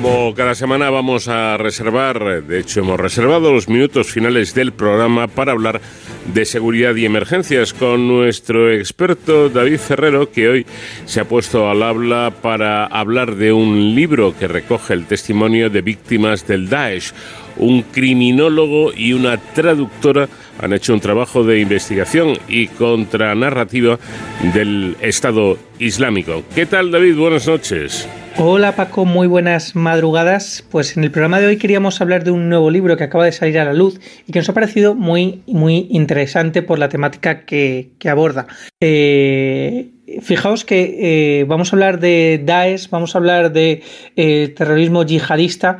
Como cada semana vamos a reservar, de hecho hemos reservado los minutos finales del programa para hablar de seguridad y emergencias con nuestro experto David Ferrero, que hoy se ha puesto al habla para hablar de un libro que recoge el testimonio de víctimas del Daesh. Un criminólogo y una traductora han hecho un trabajo de investigación y contranarrativa del Estado Islámico. ¿Qué tal David? Buenas noches. Hola Paco, muy buenas madrugadas. Pues en el programa de hoy queríamos hablar de un nuevo libro que acaba de salir a la luz y que nos ha parecido muy, muy interesante por la temática que, aborda. Eh, fijaos que eh, vamos a hablar de Daesh, vamos a hablar de eh, terrorismo yihadista,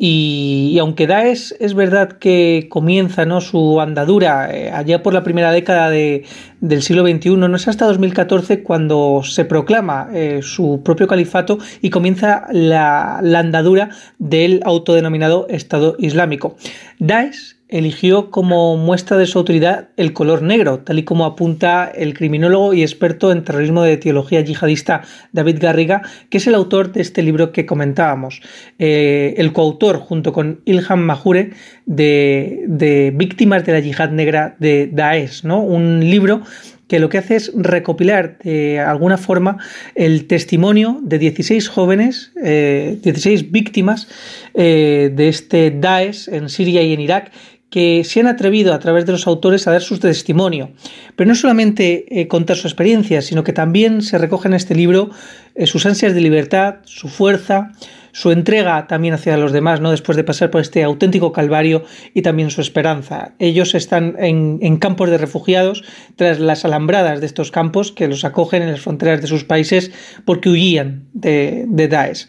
y, aunque Daesh es verdad que comienza ¿no? su andadura eh, allá por la primera década de, del siglo XXI, no es hasta 2014 cuando se proclama eh, su propio califato y comienza la, la andadura del autodenominado Estado Islámico. Daesh eligió como muestra de su autoridad el color negro, tal y como apunta el criminólogo y experto en terrorismo de teología yihadista David Garriga, que es el autor de este libro que comentábamos, eh, el coautor junto con Ilham Mahure de, Víctimas de la Yihad Negra de Daesh, ¿no? un libro que lo que hace es recopilar de alguna forma el testimonio de 16 jóvenes, 16 eh, víctimas eh, de este Daesh en Siria y en Irak, que se han atrevido a través de los autores a dar su testimonio. Pero no solamente eh, contar su experiencia, sino que también se recoge en este libro eh, sus ansias de libertad, su fuerza, su entrega también hacia los demás, ¿no? Después de pasar por este auténtico calvario y también su esperanza. Ellos están en, campos de refugiados tras las alambradas de estos campos que los acogen en las fronteras de sus países porque huían de, de Daesh.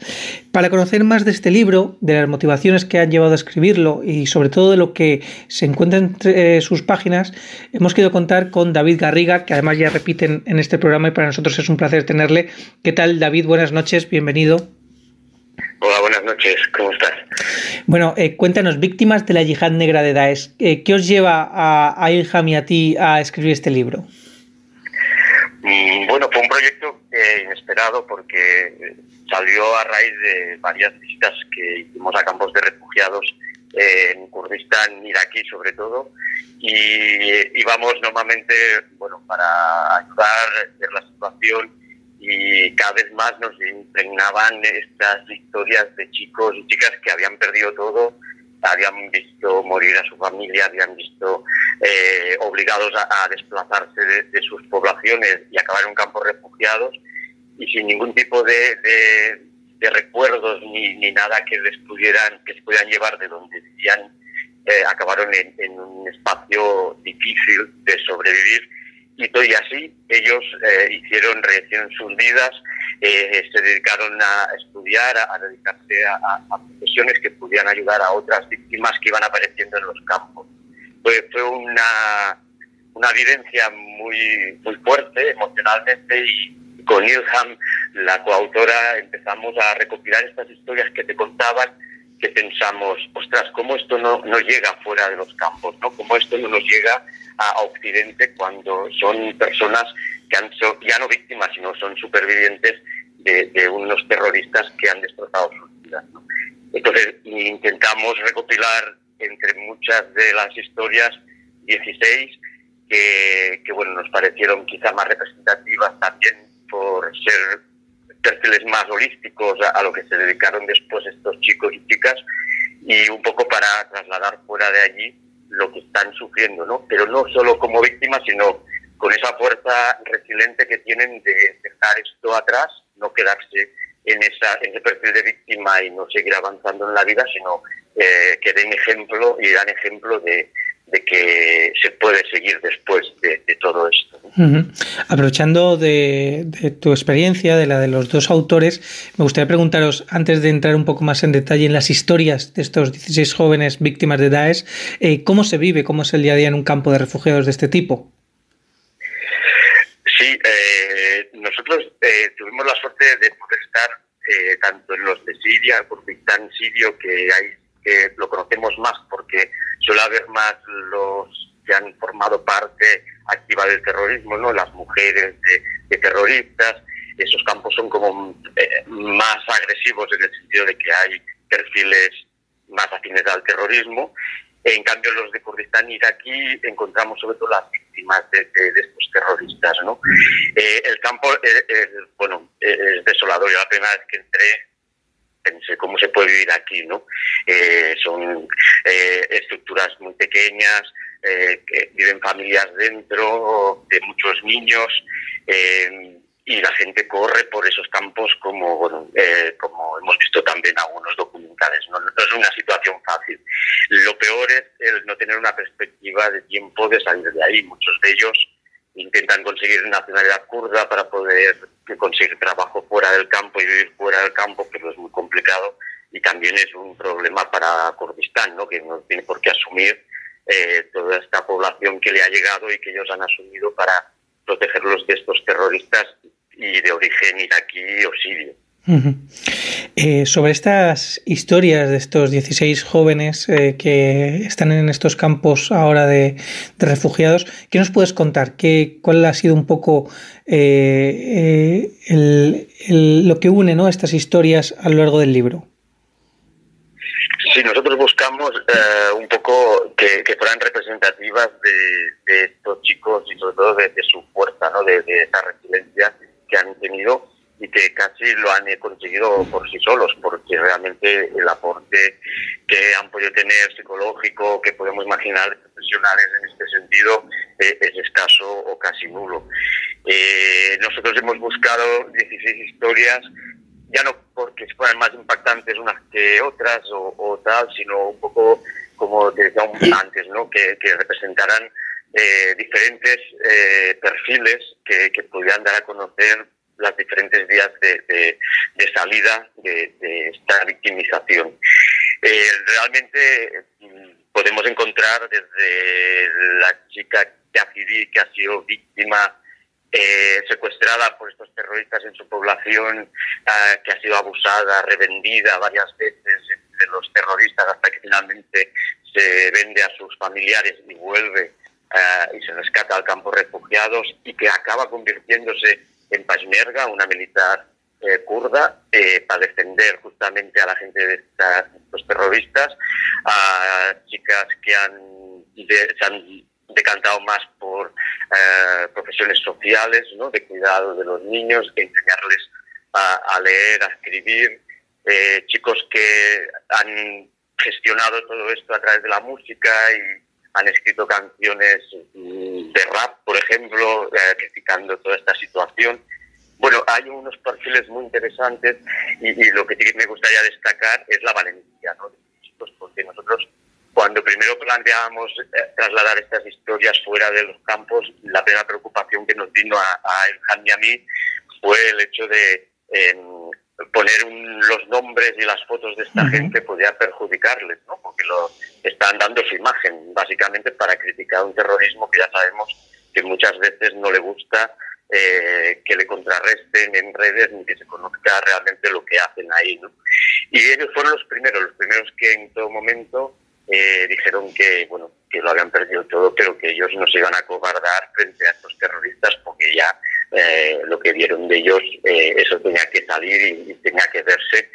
Para conocer más de este libro, de las motivaciones que han llevado a escribirlo y sobre todo de lo que se encuentra entre eh, sus páginas, hemos querido contar con David Garriga, que además ya repiten en este programa y para nosotros es un placer tenerle. ¿Qué tal, David? Buenas noches, bienvenido. Hola, buenas noches, ¿cómo estás? Bueno, eh, cuéntanos, víctimas de la yihad negra de Daesh, eh, ¿qué os lleva a, Ilham y a ti a escribir este libro? Mm, bueno, fue un proyecto eh, inesperado porque salió a raíz de varias visitas que hicimos a campos de refugiados en Kurdistán, iraquí sobre todo, y íbamos normalmente, bueno, para ayudar, a ver la situación y cada vez más nos impregnaban estas historias de chicos y chicas que habían perdido todo, habían visto morir a su familia, habían visto eh, obligados a, desplazarse de, sus poblaciones y acabar en un campo refugiados y sin ningún tipo de, de, recuerdos ni, ni, nada que les pudieran que se pudieran llevar de donde vivían eh, acabaron en, en un espacio difícil de sobrevivir y así ellos eh, hicieron, rehicieron sus vidas, eh, se dedicaron a estudiar, a, dedicarse a, profesiones que pudieran ayudar a otras víctimas que iban apareciendo en los campos. Fue, fue una, una vivencia muy, muy fuerte emocionalmente y con Ilham, la coautora, empezamos a recopilar estas historias que te contaban que pensamos, ostras, ¿cómo esto no, no llega fuera de los campos? ¿no? ¿Cómo esto no nos llega a Occidente cuando son personas que han sido ya no víctimas, sino son supervivientes de, unos terroristas que han destrozado sus vidas. Entonces intentamos recopilar entre muchas de las historias 16 que, que bueno nos parecieron quizá más representativas también por ser perfiles más holísticos a, lo que se dedicaron después estos chicos y chicas y un poco para trasladar fuera de allí lo que están sufriendo, ¿no? Pero no solo como víctimas, sino con esa fuerza resiliente que tienen de dejar esto atrás, no quedarse en, esa, en ese perfil de víctima y no seguir avanzando en la vida, sino eh, que den ejemplo y dan ejemplo de, de que se puede seguir después de, todo esto. Aprovechando de, tu experiencia, de la de los dos autores, me gustaría preguntaros, antes de entrar un poco más en detalle en las historias de estos 16 jóvenes víctimas de Daesh, eh, ¿cómo se vive, cómo es el día a día en un campo de refugiados de este tipo? Sí, eh, nosotros eh, tuvimos la suerte de poder estar tanto en los de Siria, Kurdistán sirio, que hay que lo conocemos más porque suele haber más los que han formado parte activa del terrorismo, ¿no? Las mujeres de, terroristas, esos campos son como eh, más agresivos en el sentido de que hay perfiles más afines al terrorismo. En cambio, los de Kurdistán iraquí encontramos sobre todo las víctimas de, estos terroristas. ¿no? Eh, el campo, bueno, es desolador. Yo la primera vez que entré cómo se puede vivir aquí, ¿no? Eh, son eh, estructuras muy pequeñas, eh, viven familias dentro de muchos niños y la gente corre por esos campos como, como hemos visto también algunos documentales. ¿no? es una situación fácil. Lo peor es el no tener una perspectiva de tiempo de salir de ahí. Muchos de ellos intentan conseguir nacionalidad kurda para poder conseguir trabajo fuera del campo y vivir fuera del campo, pero es muy complicado y también es un problema para Kurdistán, ¿no? que no tiene por qué asumir eh, toda esta población que le ha llegado y que ellos han asumido para protegerlos de estos terroristas y de origen iraquí o sirio. Eh, sobre estas historias de estos 16 jóvenes eh, que están en estos campos ahora de, refugiados, ¿qué nos puedes contar? ¿Qué, ¿Cuál ha sido un poco eh, lo que une ¿no? estas historias a lo largo del libro? Sí, nosotros buscamos un poco que, fueran representativas de, estos chicos y sobre todo de, su fuerza, ¿no? de, de esa resiliencia que han tenido y que casi lo han conseguido por sí solos, porque realmente el aporte que han podido tener psicológico, que podemos imaginar profesionales en este sentido, eh, es escaso o casi nulo. Eh, nosotros hemos buscado 16 historias, ya no porque fueran más impactantes unas que otras o, tal, sino un poco, como te decía antes, ¿no? que, que representaran eh, diferentes perfiles que, que pudieran dar a conocer las diferentes vías de, salida de, esta victimización. Eh, realmente mm, podemos encontrar desde la chica Yazidi que ha sido víctima eh, secuestrada por estos terroristas en su población, ah, que ha sido abusada, revendida varias veces de los terroristas hasta que finalmente se vende a sus familiares y vuelve ah, y se rescata al campo refugiados y que acaba convirtiéndose en Peshmerga, una militar eh, kurda, eh, para defender justamente a la gente de estos terroristas, a chicas que han, se han decantado más por eh, profesiones sociales, ¿no? de cuidado de los niños, de enseñarles a, leer, a escribir, chicos que han gestionado todo esto a través de la música y han escrito canciones de rap, por ejemplo, eh, criticando toda esta situación. Bueno, hay unos perfiles muy interesantes y, lo que sí me gustaría destacar es la valentía ¿no? de los porque nosotros cuando primero planteábamos eh, trasladar estas historias fuera de los campos, la primera preocupación que nos vino a, a y a mí fue el hecho de em, poner los nombres y las fotos de esta gente podía perjudicarles, ¿no? porque lo están dando su imagen, básicamente para criticar un terrorismo que ya sabemos que muchas veces no le gusta eh, que le contrarresten en redes ni que se conozca realmente lo que hacen ahí. ¿no? Y ellos fueron los primeros, los primeros que en todo momento eh, dijeron que bueno que lo habían perdido todo, pero que ellos no se iban a cobardar frente a estos terroristas porque ya eh, lo que vieron de ellos, eh, eso tenía que salir y, tenía que verse.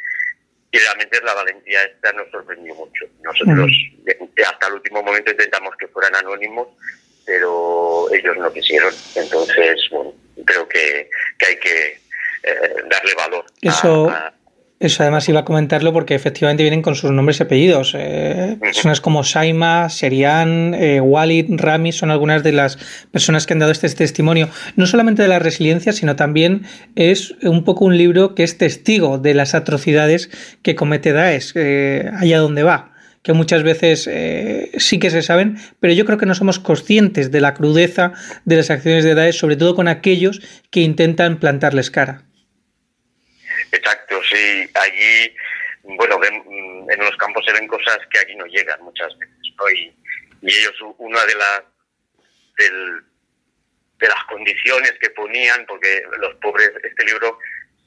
Y realmente la valentía esta nos sorprendió mucho. Nosotros hasta el último momento intentamos que fueran anónimos, pero ellos no quisieron. Entonces, bueno, creo que, hay que eh, darle valor eso, a eso además iba a comentarlo porque efectivamente vienen con sus nombres y apellidos. Eh, personas como Saima, Serian, eh, Walid, Rami son algunas de las personas que han dado este testimonio, no solamente de la resiliencia, sino también es un poco un libro que es testigo de las atrocidades que comete Daesh eh, allá donde va que muchas veces sí que se saben, pero yo creo que no somos conscientes de la crudeza de las acciones de Daesh, sobre todo con aquellos que intentan plantarles cara. Exacto, sí. Allí, bueno, mm, en los campos se ven cosas que aquí no llegan muchas veces, ¿no? Y, ellos, una de las de las condiciones que ponían, porque los pobres, este libro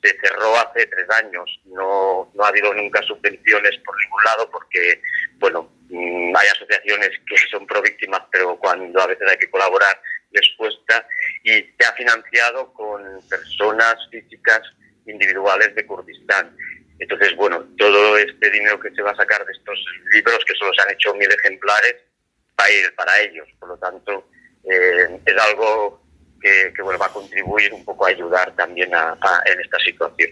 se cerró hace tres años, no, no ha habido nunca subvenciones por ningún lado, porque, bueno, mm, hay asociaciones que son pro víctimas, pero cuando a veces hay que colaborar les cuesta y se ha financiado con personas físicas individuales de Kurdistán. Entonces, bueno, todo este dinero que se va a sacar de estos libros, que solo se han hecho mil ejemplares, va a ir para ellos. Por lo tanto, eh, es algo que, bueno, va a contribuir un poco a ayudar también en esta situación.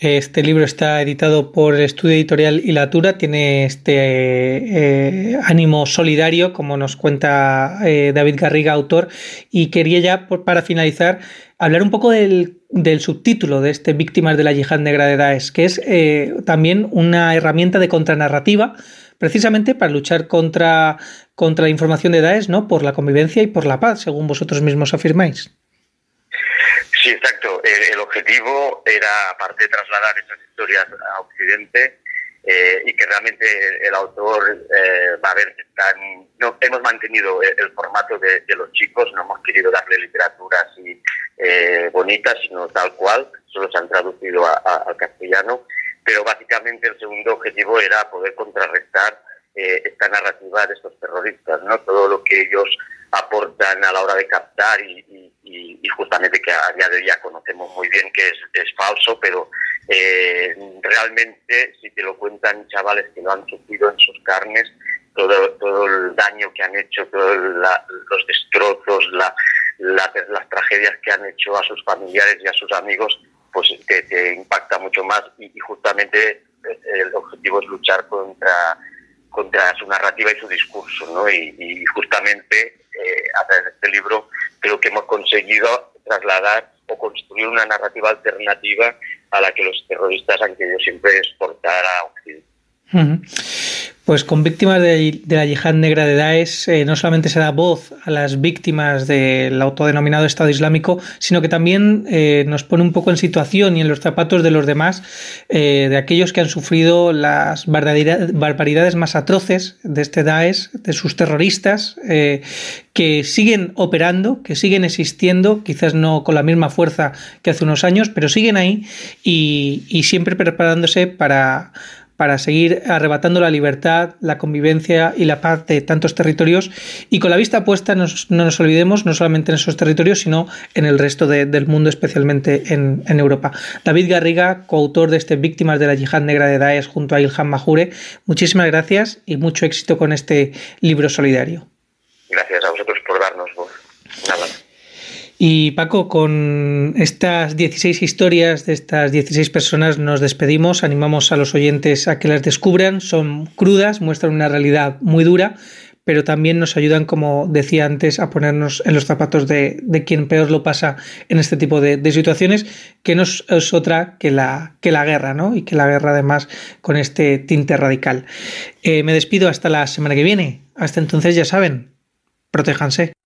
Este libro está editado por el estudio editorial Ilatura, tiene este eh, ánimo solidario, como nos cuenta eh, David Garriga, autor, y quería ya, para finalizar, hablar un poco del, subtítulo de este Víctimas de la Yihad Negra de Daesh, que es eh, también una herramienta de contranarrativa, precisamente para luchar contra, contra la información de Daesh, ¿no? por la convivencia y por la paz, según vosotros mismos afirmáis. Sí, exacto. El, objetivo era, aparte de trasladar esas historias a Occidente, eh, y que realmente el autor eh, va a ver que no, hemos mantenido el, formato de, los chicos, no hemos querido darle literatura así eh, bonita, sino tal cual, solo se han traducido al castellano, pero básicamente el segundo objetivo era poder contrarrestar esta narrativa de estos terroristas, ¿no? Todo lo que ellos aportan a la hora de captar y, justamente que a día de hoy ya conocemos muy bien que es, falso, pero eh, realmente si te lo cuentan chavales que lo han sufrido en sus carnes, todo, todo el daño que han hecho, todos los destrozos, las tragedias que han hecho a sus familiares y a sus amigos, pues te, impacta mucho más y, justamente eh, el objetivo es luchar contra contra su narrativa y su discurso, ¿no? y justamente eh, a través de este libro, creo que hemos conseguido trasladar o construir una narrativa alternativa a la que los terroristas han querido siempre exportar a Occidente. Pues con víctimas de, la yihad negra de Daesh eh, no solamente se da voz a las víctimas del autodenominado Estado Islámico, sino que también eh, nos pone un poco en situación y en los zapatos de los demás, eh, de aquellos que han sufrido las barbaridades más atroces de este Daesh, de sus terroristas, que siguen operando, que siguen existiendo, quizás no con la misma fuerza que hace unos años, pero siguen ahí y siempre preparándose para para seguir arrebatando la libertad, la convivencia y la paz de tantos territorios y con la vista puesta no nos olvidemos no solamente en esos territorios sino en el resto del mundo especialmente en, Europa. David Garriga, coautor de este Víctimas de la Yihad Negra de Daesh junto a Ilham Majure, muchísimas gracias y mucho éxito con este libro solidario. Gracias a vosotros. Y Paco, con estas 16 historias de estas 16 personas nos despedimos, animamos a los oyentes a que las descubran, son crudas, muestran una realidad muy dura, pero también nos ayudan, como decía antes, a ponernos en los zapatos de, quien peor lo pasa en este tipo de, situaciones, que no es otra que la, que la guerra, ¿no? Y que la guerra además con este tinte radical. Eh, me despido hasta la semana que viene. Hasta entonces ya saben, protéjanse.